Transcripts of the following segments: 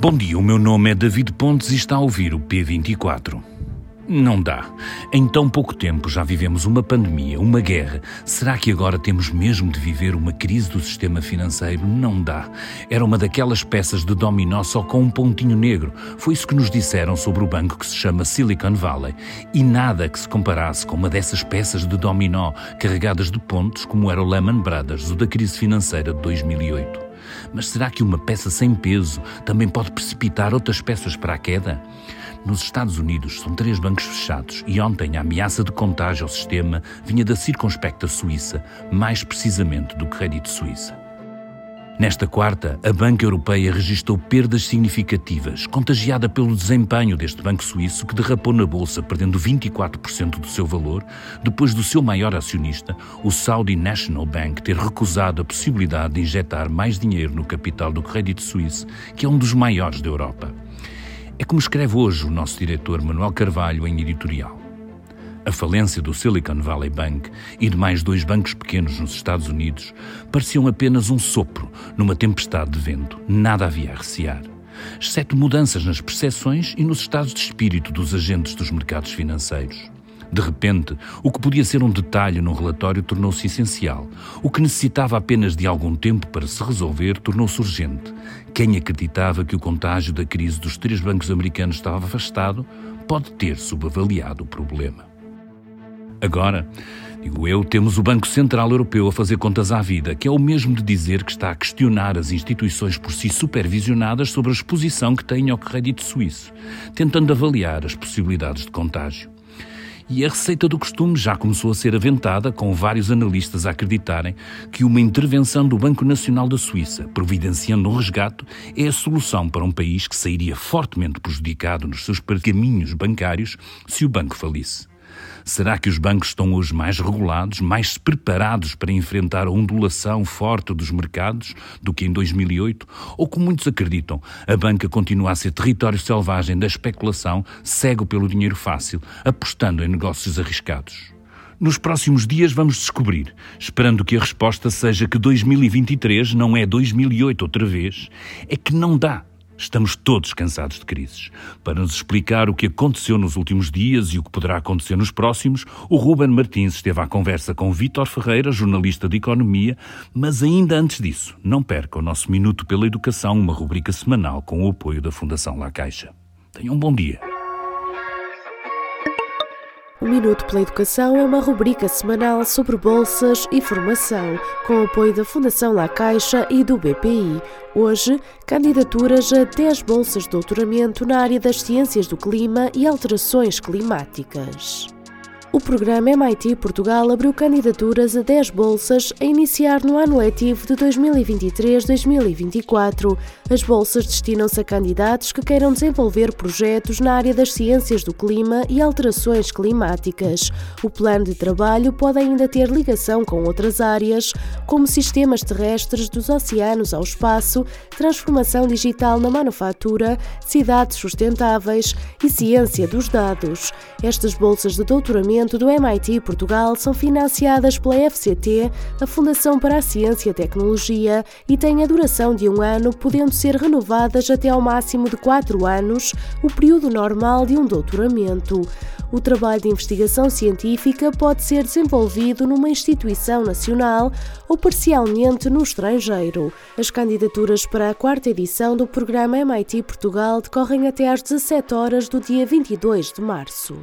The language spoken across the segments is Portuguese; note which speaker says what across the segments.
Speaker 1: Bom dia, o meu nome é David Pontes e está a ouvir o P24. Não dá. Em tão pouco tempo já vivemos uma pandemia, uma guerra. Será que agora temos mesmo de viver uma crise do sistema financeiro? Não dá. Era uma daquelas peças de dominó só com um pontinho negro. Foi isso que nos disseram sobre o banco que se chama Silicon Valley. E nada que se comparasse com uma dessas peças de dominó carregadas de pontos como era o Lehman Brothers, o da crise financeira de 2008. Mas será que uma peça sem peso também pode precipitar outras peças para a queda? Nos Estados Unidos são três bancos fechados e ontem a ameaça de contágio ao sistema vinha da circunspecta Suíça, mais precisamente do Crédito Suíça. Nesta quarta, a Banca Europeia registrou perdas significativas, contagiada pelo desempenho deste banco suíço que derrapou na bolsa, perdendo 24% do seu valor, depois do seu maior acionista, o Saudi National Bank, ter recusado a possibilidade de injetar mais dinheiro no capital do Crédito Suíço, que é um dos maiores da Europa. É como escreve hoje o nosso diretor Manuel Carvalho em editorial. A falência do Silicon Valley Bank e de mais dois bancos pequenos nos Estados Unidos pareciam apenas um sopro numa tempestade de vento. Nada havia a recear. Exceto mudanças nas percepções e nos estados de espírito dos agentes dos mercados financeiros. De repente, o que podia ser um detalhe num relatório tornou-se essencial. O que necessitava apenas de algum tempo para se resolver tornou-se urgente. Quem acreditava que o contágio da crise dos três bancos americanos estava afastado pode ter subavaliado o problema. Agora, digo eu, temos o Banco Central Europeu a fazer contas à vida, que é o mesmo de dizer que está a questionar as instituições por si supervisionadas sobre a exposição que têm ao crédito suíço, tentando avaliar as possibilidades de contágio. E a receita do costume já começou a ser aventada, com vários analistas a acreditarem que uma intervenção do Banco Nacional da Suíça, providenciando um resgate, é a solução para um país que sairia fortemente prejudicado nos seus caminhos bancários se o banco falisse. Será que os bancos estão hoje mais regulados, mais preparados para enfrentar a ondulação forte dos mercados do que em 2008? Ou, como muitos acreditam, a banca continua a ser território selvagem da especulação, cego pelo dinheiro fácil, apostando em negócios arriscados? Nos próximos dias vamos descobrir, esperando que a resposta seja que 2023 não é 2008 outra vez, é que não dá Estamos todos cansados de crises. Para nos explicar o que aconteceu nos últimos dias e o que poderá acontecer nos próximos, o Ruben Martins esteve à conversa com Vítor Ferreira, jornalista de Economia, mas ainda antes disso, não perca o nosso Minuto pela Educação, uma rubrica semanal com o apoio da Fundação La Caixa. Tenham um bom dia.
Speaker 2: O Minuto pela Educação é uma rubrica semanal sobre bolsas e formação, com apoio da Fundação La Caixa e do BPI. Hoje, candidaturas a 10 bolsas de doutoramento na área das ciências do clima e alterações climáticas. O programa MIT Portugal abriu candidaturas a 10 bolsas a iniciar no ano letivo de 2023-2024. As bolsas destinam-se a candidatos que queiram desenvolver projetos na área das ciências do clima e alterações climáticas. O plano de trabalho pode ainda ter ligação com outras áreas, como sistemas terrestres dos oceanos ao espaço, transformação digital na manufatura, cidades sustentáveis e ciência dos dados. Estas bolsas de doutoramento do MIT Portugal são financiadas pela FCT, a Fundação para a Ciência e Tecnologia, e têm a duração de um ano, podendo ser renovadas até ao máximo de quatro anos, o período normal de um doutoramento. O trabalho de investigação científica pode ser desenvolvido numa instituição nacional ou parcialmente no estrangeiro. As candidaturas para a quarta edição do programa MIT Portugal decorrem até às 17 horas do dia 22 de março.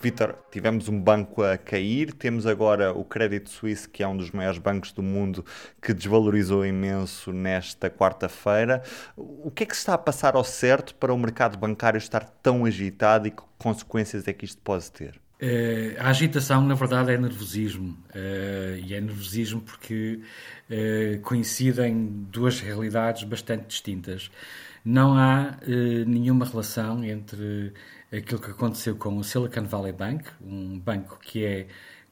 Speaker 3: Vitor, tivemos um banco a cair, temos agora o Crédito Suíço, que é um dos maiores bancos do mundo, que desvalorizou imenso nesta quarta-feira. O que é que se está a passar ao certo para o mercado bancário estar tão agitado e que consequências é que isto pode ter?
Speaker 4: Uh, a agitação, na verdade, é nervosismo. Uh, e é nervosismo porque uh, coincidem duas realidades bastante distintas. Não há nenhuma relação entre aquilo que aconteceu com o Silicon Valley Bank, um banco que é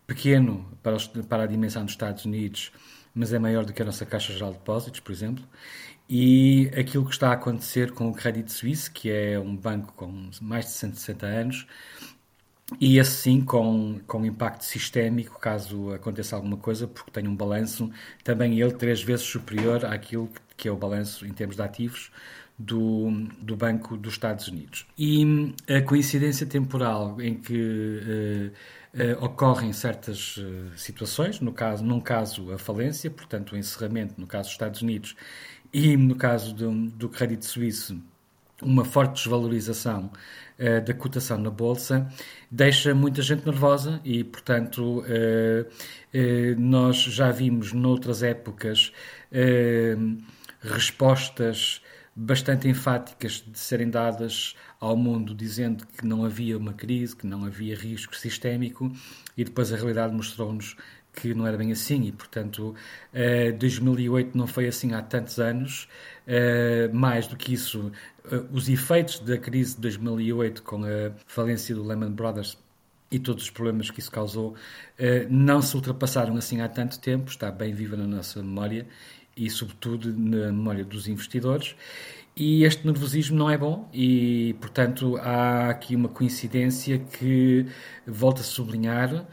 Speaker 4: pequeno para, os, para a dimensão dos Estados Unidos, mas é maior do que a nossa Caixa Geral de Depósitos, por exemplo, e aquilo que está a acontecer com o Credit Suisse, que é um banco com mais de 160 anos e assim com, com impacto sistémico, caso aconteça alguma coisa, porque tem um balanço também ele três vezes superior àquilo que é o balanço em termos de ativos do, do Banco dos Estados Unidos. E a coincidência temporal em que uh, uh, ocorrem certas uh, situações, no caso, num caso a falência, portanto o encerramento no caso dos Estados Unidos, e no caso do, do crédito suíço, uma forte desvalorização da cotação na Bolsa deixa muita gente nervosa e, portanto, nós já vimos noutras épocas respostas bastante enfáticas de serem dadas ao mundo dizendo que não havia uma crise, que não havia risco sistémico e depois a realidade mostrou-nos que não era bem assim. E, portanto, 2008 não foi assim há tantos anos. mais do que isso, os efeitos da crise de 2008 com a falência do Lehman Brothers e todos os problemas que isso causou não se ultrapassaram assim há tanto tempo, está bem viva na nossa memória e, sobretudo, na memória dos investidores. E este nervosismo não é bom, e, portanto, há aqui uma coincidência que volta a sublinhar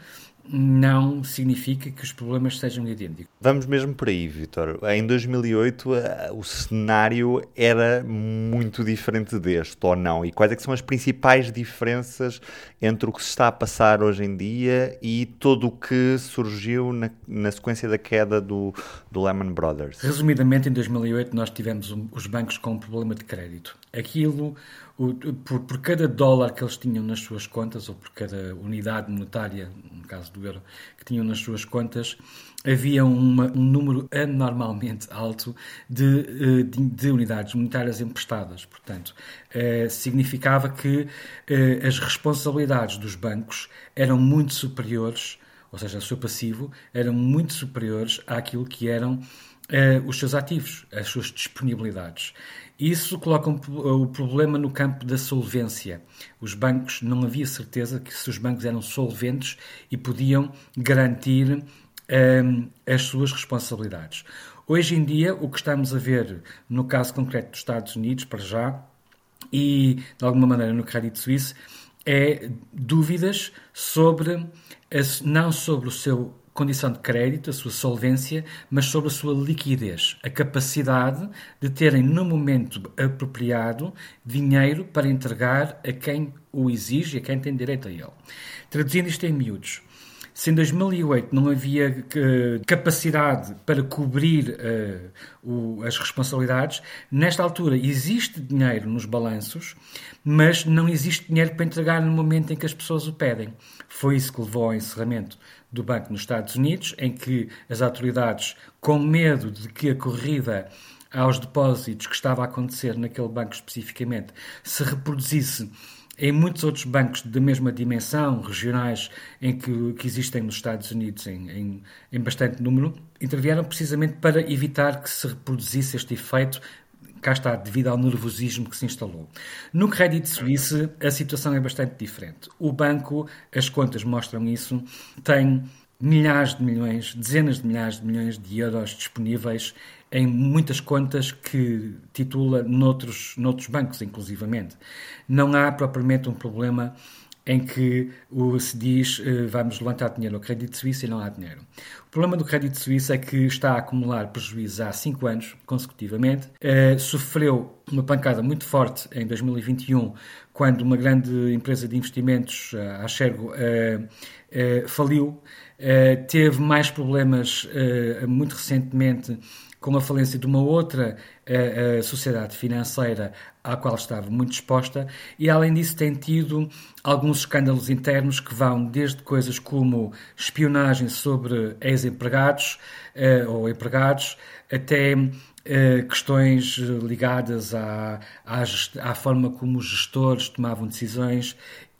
Speaker 4: não significa que os problemas sejam idênticos.
Speaker 3: Vamos mesmo por aí, Vitor. Em 2008 eh, o cenário era muito diferente deste, ou não? E quais é são as principais diferenças entre o que se está a passar hoje em dia e todo o que surgiu na, na sequência da queda do, do Lehman Brothers?
Speaker 4: Resumidamente, em 2008 nós tivemos um, os bancos com um problema de crédito. Aquilo o, por, por, cada dólar que eles tinham nas suas contas, ou por cada unidade monetária, no caso do euro, que tinham nas suas contas, havia uma, um número anormalmente alto de, eh, de, de unidades monetárias emprestadas. Portanto, eh, significava que eh, as responsabilidades dos bancos eram muito superiores, ou seja, o seu passivo, eram muito superiores àquilo que eram os seus ativos, as suas disponibilidades. Isso coloca um, o problema no campo da solvência. Os bancos, não havia certeza que se os bancos eram solventes e podiam garantir um, as suas responsabilidades. Hoje em dia, o que estamos a ver no caso concreto dos Estados Unidos, para já, e de alguma maneira no crédito suíço, é dúvidas sobre, não sobre o seu condição de crédito, a sua solvência, mas sobre a sua liquidez, a capacidade de terem no momento apropriado dinheiro para entregar a quem o exige, a quem tem direito a ele. Traduzindo isto em miúdos, se em 2008 não havia uh, capacidade para cobrir uh, o, as responsabilidades, nesta altura existe dinheiro nos balanços, mas não existe dinheiro para entregar no momento em que as pessoas o pedem. Foi isso que levou ao encerramento do banco nos Estados Unidos, em que as autoridades, com medo de que a corrida aos depósitos que estava a acontecer naquele banco especificamente se reproduzisse em muitos outros bancos da mesma dimensão, regionais, em que, que existem nos Estados Unidos em, em, em, bastante número, intervieram precisamente para evitar que se reproduzisse este efeito, cá está, devido ao nervosismo que se instalou. No crédito suíço, a situação é bastante diferente. O banco, as contas mostram isso, tem milhares de milhões, dezenas de milhares de milhões de euros disponíveis em muitas contas que titula noutros, noutros bancos, inclusivamente. Não há propriamente um problema em que se diz uh, vamos levantar dinheiro ao crédito suíço e não há dinheiro. O problema do crédito suíço é que está a acumular prejuízos há cinco anos consecutivamente. Uh, sofreu uma pancada muito forte em 2021, quando uma grande empresa de investimentos, a Shergo, uh, faliu. teve mais problemas muito recentemente com a falência de uma outra sociedade financeira à qual estava muito exposta, e além disso tem tido alguns escândalos internos que vão desde coisas como espionagem sobre ex-empregados uh, ou empregados, até Uh, questões ligadas à, à, à, forma como os gestores tomavam decisões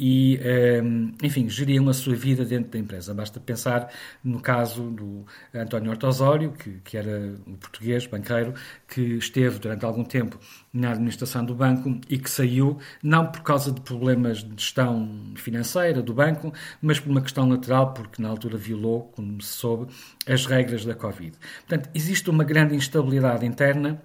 Speaker 4: e, ehm, enfim, geriam a sua vida dentro da empresa. Basta pensar no caso do António Hortosório, que, que era um português, banqueiro, que esteve durante algum tempo na administração do banco e que saiu não por causa de problemas de gestão financeira do banco, mas por uma questão lateral, porque na altura violou, como se soube, as regras da Covid. Portanto, existe uma grande instabilidade interna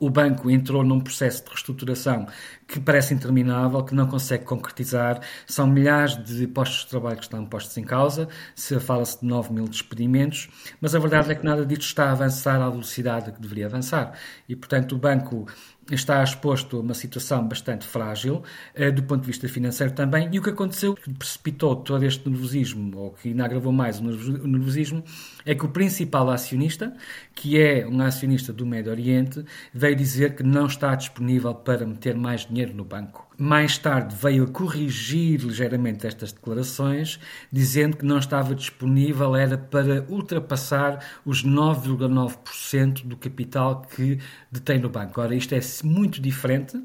Speaker 4: o banco entrou num processo de reestruturação que parece interminável, que não consegue concretizar. São milhares de postos de trabalho que estão postos em causa, se fala-se de 9 mil despedimentos, mas a verdade é que nada disto está a avançar à velocidade que deveria avançar. E, portanto, o banco está exposto a uma situação bastante frágil, eh, do ponto de vista financeiro também, e o que aconteceu, que precipitou todo este nervosismo, ou que ainda agravou mais o nervosismo, é que o principal acionista, que é um acionista do Médio Oriente, veio dizer que não está disponível para meter mais dinheiro no banco. Mais tarde veio a corrigir ligeiramente estas declarações, dizendo que não estava disponível era para ultrapassar os 9,9% do capital que detém no banco. Ora, isto é muito diferente,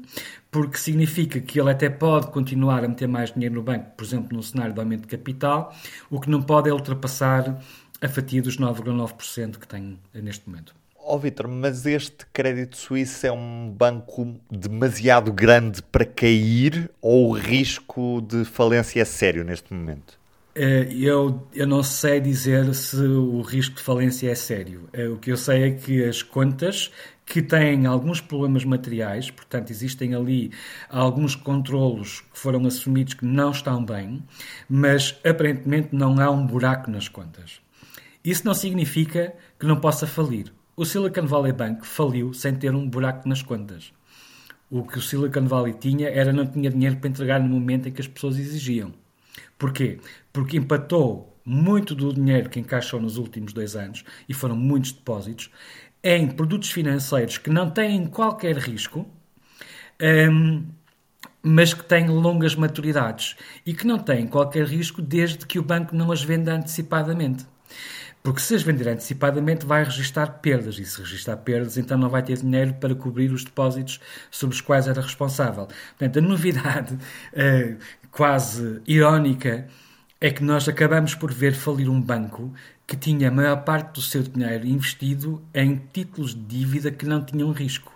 Speaker 4: porque significa que ele até pode continuar a meter mais dinheiro no banco, por exemplo, num cenário de aumento de capital, o que não pode é ultrapassar a fatia dos 9,9% que tem neste momento.
Speaker 3: Oh, Vitor, mas este Crédito Suíço é um banco demasiado grande para cair ou o risco de falência é sério neste momento?
Speaker 4: Eh, eu, eu não sei dizer se o risco de falência é sério. Eh, o que eu sei é que as contas que têm alguns problemas materiais, portanto, existem ali alguns controlos que foram assumidos que não estão bem, mas aparentemente não há um buraco nas contas. Isso não significa que não possa falir. O Silicon Valley Bank faliu sem ter um buraco nas contas. O que o Silicon Valley tinha era não tinha dinheiro para entregar no momento em que as pessoas exigiam. Porquê? Porque empatou muito do dinheiro que encaixou nos últimos dois anos, e foram muitos depósitos, em produtos financeiros que não têm qualquer risco, um, mas que têm longas maturidades e que não têm qualquer risco desde que o banco não as venda antecipadamente. Porque se as vender antecipadamente, vai registrar perdas. E se registrar perdas, então não vai ter dinheiro para cobrir os depósitos sobre os quais era responsável. Portanto, a novidade uh, quase irónica é que nós acabamos por ver falir um banco que tinha a maior parte do seu dinheiro investido em títulos de dívida que não tinham risco.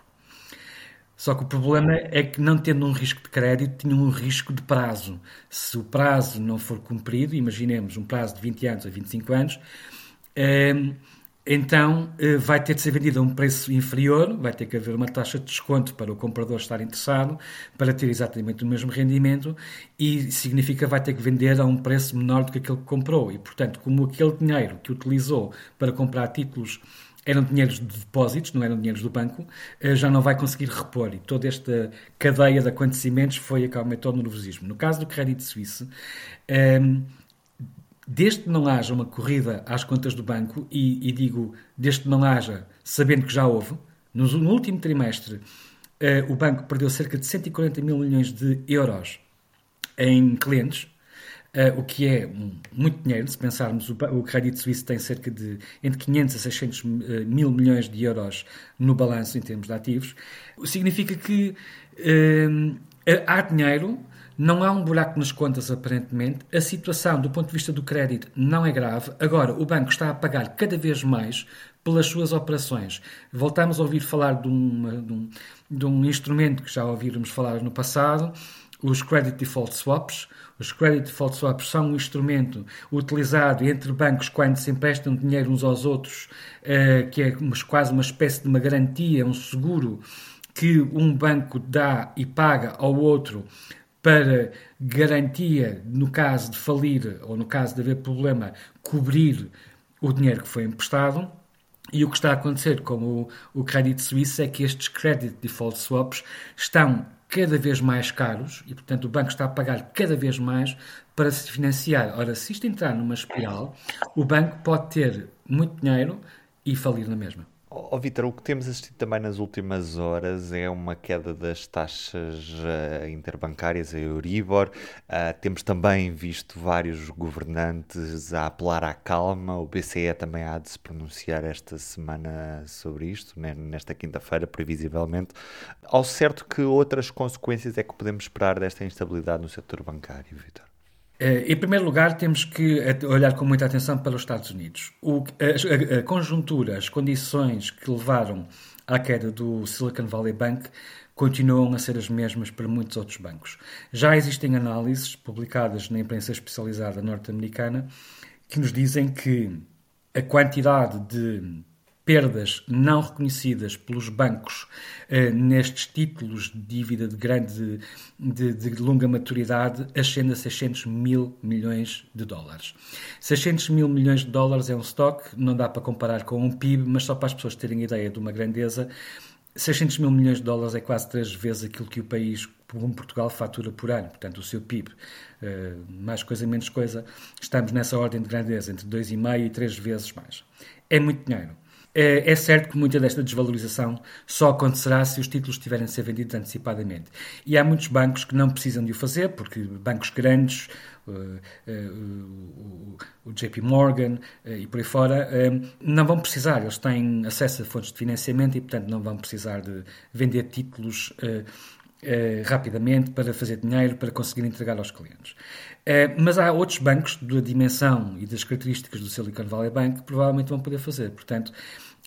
Speaker 4: Só que o problema é que, não tendo um risco de crédito, tinha um risco de prazo. Se o prazo não for cumprido, imaginemos um prazo de 20 anos a 25 anos, então eh, vai ter de ser vendido a um preço inferior, vai ter que haver uma taxa de desconto para o comprador estar interessado, para ter exatamente o mesmo rendimento, e significa vai ter que vender a um preço menor do que aquele que comprou. E, portanto, como aquele dinheiro que utilizou para comprar títulos eram dinheiros de depósitos, não eram dinheiros do banco, eh, já não vai conseguir repor. E toda esta cadeia de acontecimentos foi a que aumentou o nervosismo. No caso do crédito suíço, ehm, desde que não haja uma corrida às contas do banco, e, e digo desde que não haja, sabendo que já houve, no, no último trimestre uh, o banco perdeu cerca de 140 mil milhões de euros em clientes, uh, o que é muito dinheiro, se pensarmos, o, o crédito suíço tem cerca de entre 500 a 600 uh, eh, mil milhões de euros no balanço em termos de ativos, significa que há dinheiro não há um buraco nas contas, aparentemente. A situação, do ponto de vista do crédito, não é grave. Agora, o banco está a pagar cada vez mais pelas suas operações. Voltamos a ouvir falar de, de, um, de um instrumento que já ouvíamos falar no passado, os Credit Default Swaps. Os Credit Default Swaps são um instrumento utilizado entre bancos quando se emprestam dinheiro uns aos outros, eh, que é quase uma espécie de uma garantia, um seguro que um banco dá e paga ao outro para garantia, no caso de falir ou no caso de haver problema, cobrir o dinheiro que foi emprestado. E o que está a acontecer com o, o crédito suíço é que estes credit default swaps estão cada vez mais caros e, portanto, o banco está a pagar cada vez mais para se financiar. Ora, se isto entrar numa espiral, o banco pode ter muito dinheiro e falir na mesma.
Speaker 3: Oh, Vitor, o que temos assistido também nas últimas horas é uma queda das taxas uh, interbancárias, a Euribor. Uh, temos também visto vários governantes a apelar à calma. O BCE também há de se pronunciar esta semana sobre isto, nesta quinta-feira, previsivelmente. Ao certo, que outras consequências é que podemos esperar desta instabilidade no setor bancário, Vitor?
Speaker 4: Eh, em primeiro lugar, temos que olhar com muita atenção para os Estados Unidos. O, a, a, conjuntura, as condições que levaram à queda do Silicon Valley Bank continuam a ser as mesmas para muitos outros bancos. Já existem análises publicadas na imprensa especializada norte-americana que nos dizem que a quantidade de perdas não reconhecidas pelos bancos eh, nestes títulos de dívida de grande de, de, longa maturidade ascende a 600 mil milhões de dólares. 600 mil milhões de dólares é um estoque, não dá para comparar com um PIB, mas só para as pessoas terem ideia de uma grandeza, 600 mil milhões de dólares é quase três vezes aquilo que o país como Portugal fatura por ano, portanto o seu PIB, eh, mais coisa menos coisa, estamos nessa ordem de grandeza, entre 2,5 e 3 vezes mais. É muito dinheiro. É, é certo que muita desta desvalorização só acontecerá se os títulos tiverem a ser vendidos antecipadamente. E há muitos bancos que não precisam de o fazer, porque bancos grandes, uh, uh, o JP Morgan uh, e por aí fora, não vão precisar. Eles têm acesso a fontes de financiamento e, portanto, não vão precisar de vender títulos rapidamente para fazer dinheiro, para conseguir entregar aos clientes. mas há outros bancos da dimensão e das características do Silicon Valley Bank que provavelmente vão poder fazer. Portanto,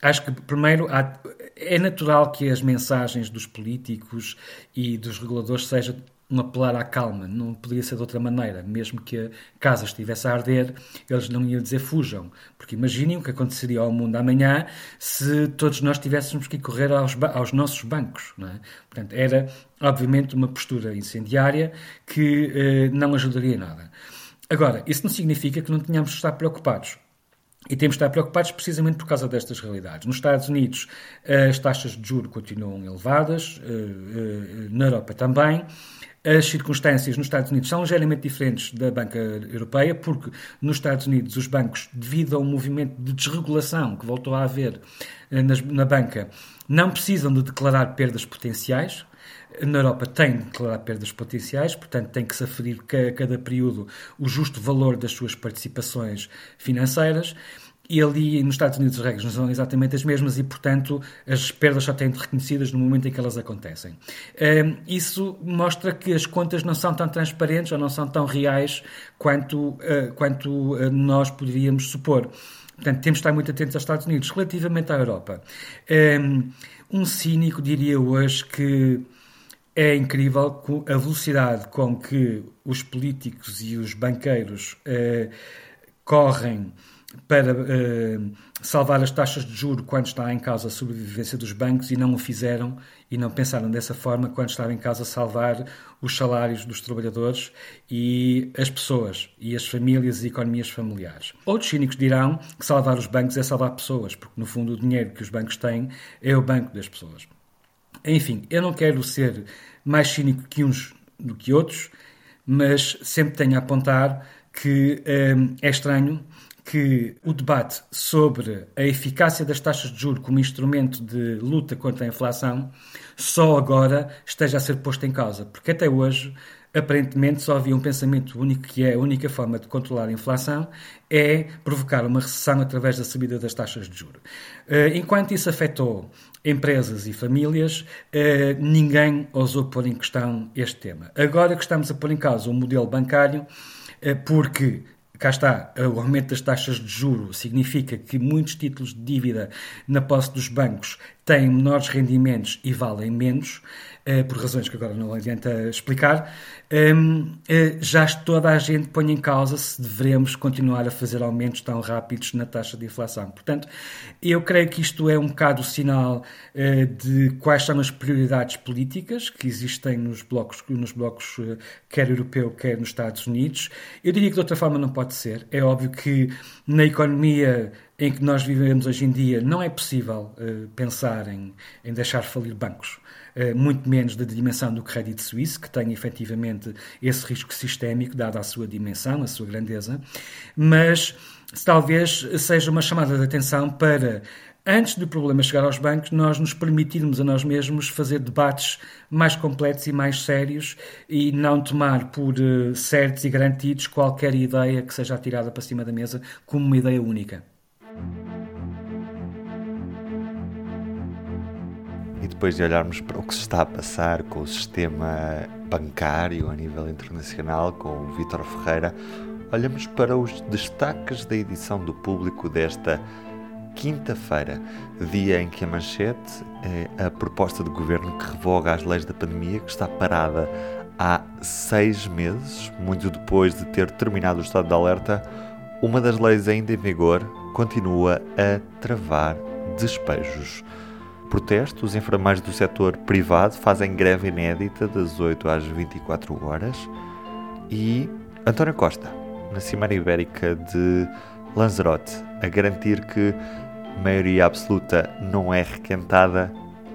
Speaker 4: Acho que, primeiro, há, é natural que as mensagens dos políticos e dos reguladores sejam um apelar à calma. Não podia ser de outra maneira. Mesmo que a casa estivesse a arder, eles não iam dizer fujam. Porque imaginem o que aconteceria ao mundo amanhã se todos nós tivéssemos que correr aos, aos nossos bancos. É? Portanto, era, obviamente, uma postura incendiária que eh, não ajudaria nada. Agora, isso não significa que não tenhamos de estar preocupados. E temos de estar preocupados precisamente por causa destas realidades. Nos Estados Unidos, as taxas de juro continuam elevadas, eh, eh, na Europa também. As circunstâncias nos Estados Unidos são ligeiramente diferentes da banca europeia, porque nos Estados Unidos os bancos, devido a um movimento de desregulação que voltou a haver eh, na banca, não precisam de declarar perdas potenciais, na Europa tem de declarar perdas potenciais, portanto tem que se aferir a cada período o justo valor das suas participações financeiras. E ali nos Estados Unidos as regras não são exatamente as mesmas e, portanto, as perdas só têm de reconhecidas no momento em que elas acontecem. Hum, isso mostra que as contas não são tão transparentes ou não são tão reais quanto, uh, quanto uh, nós poderíamos supor. Portanto, temos de estar muito atentos aos Estados Unidos. Relativamente à Europa, hum, um cínico diria hoje que é incrível a velocidade com que os políticos e os banqueiros eh, correm para eh, salvar as taxas de juro quando está em causa a sobrevivência dos bancos e não o fizeram e não pensaram dessa forma quando estava em causa salvar os salários dos trabalhadores e as pessoas e as famílias e economias familiares. Outros cínicos dirão que salvar os bancos é salvar pessoas, porque no fundo o dinheiro que os bancos têm é o banco das pessoas. Enfim, eu não quero ser mais cínico que uns do que outros, mas sempre tenho a apontar que hum, é estranho que o debate sobre a eficácia das taxas de juros como instrumento de luta contra a inflação só agora esteja a ser posto em causa, porque até hoje aparentemente só havia um pensamento único que é a única forma de controlar a inflação é provocar uma recessão através da subida das taxas de juros. Eh, enquanto isso afetou empresas e famílias, eh, ninguém ousou pôr em questão este tema. Agora que estamos a pôr em causa o modelo bancário, eh, porque cá está, o aumento das taxas de juro significa que muitos títulos de dívida na posse dos bancos têm menores rendimentos e valem menos, eh, por razões que agora não adianta explicar, ehm, eh, já toda a gente põe em causa se devemos continuar a fazer aumentos tão rápidos na taxa de inflação. Portanto, eu creio que isto é um bocado o sinal eh, de quais são as prioridades políticas que existem nos blocos, nos blocos quer europeu, quer nos Estados Unidos. Eu diria que de outra forma não pode ser. É óbvio que na economia em que nós vivemos hoje em dia não é possível pensar em, em deixar falir bancos. Eh, muito menos da dimensão do crédito suíço, que tem efetivamente esse risco sistémico, dada a sua dimensão, a sua grandeza, mas talvez seja uma chamada de atenção para antes do problema chegar aos bancos, nós nos permitirmos a nós mesmos fazer debates mais completos e mais sérios e não tomar por uh, certos e garantidos qualquer ideia que seja atirada para cima da mesa como uma ideia única.
Speaker 3: Depois de olharmos para o que se está a passar com o sistema bancário a nível internacional, com o Vítor Ferreira, olhamos para os destaques da edição do público desta quinta-feira, dia em que a manchete é a proposta do governo que revoga as leis da pandemia, que está parada há seis meses, muito depois de ter terminado o estado de alerta. Uma das leis ainda em vigor continua a travar despejos. Protesto, os enfermeiros do setor privado fazem greve inédita das 8 às 24 horas. E António Costa, na Cimeira Ibérica de Lanzarote, a garantir que maioria absoluta não é requentada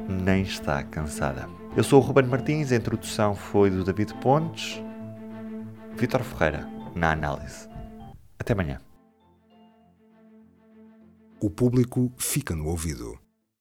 Speaker 3: nem está cansada. Eu sou o Ruben Martins, a introdução foi do David Pontes. Vitor Ferreira, na análise. Até amanhã.
Speaker 5: O público fica no ouvido.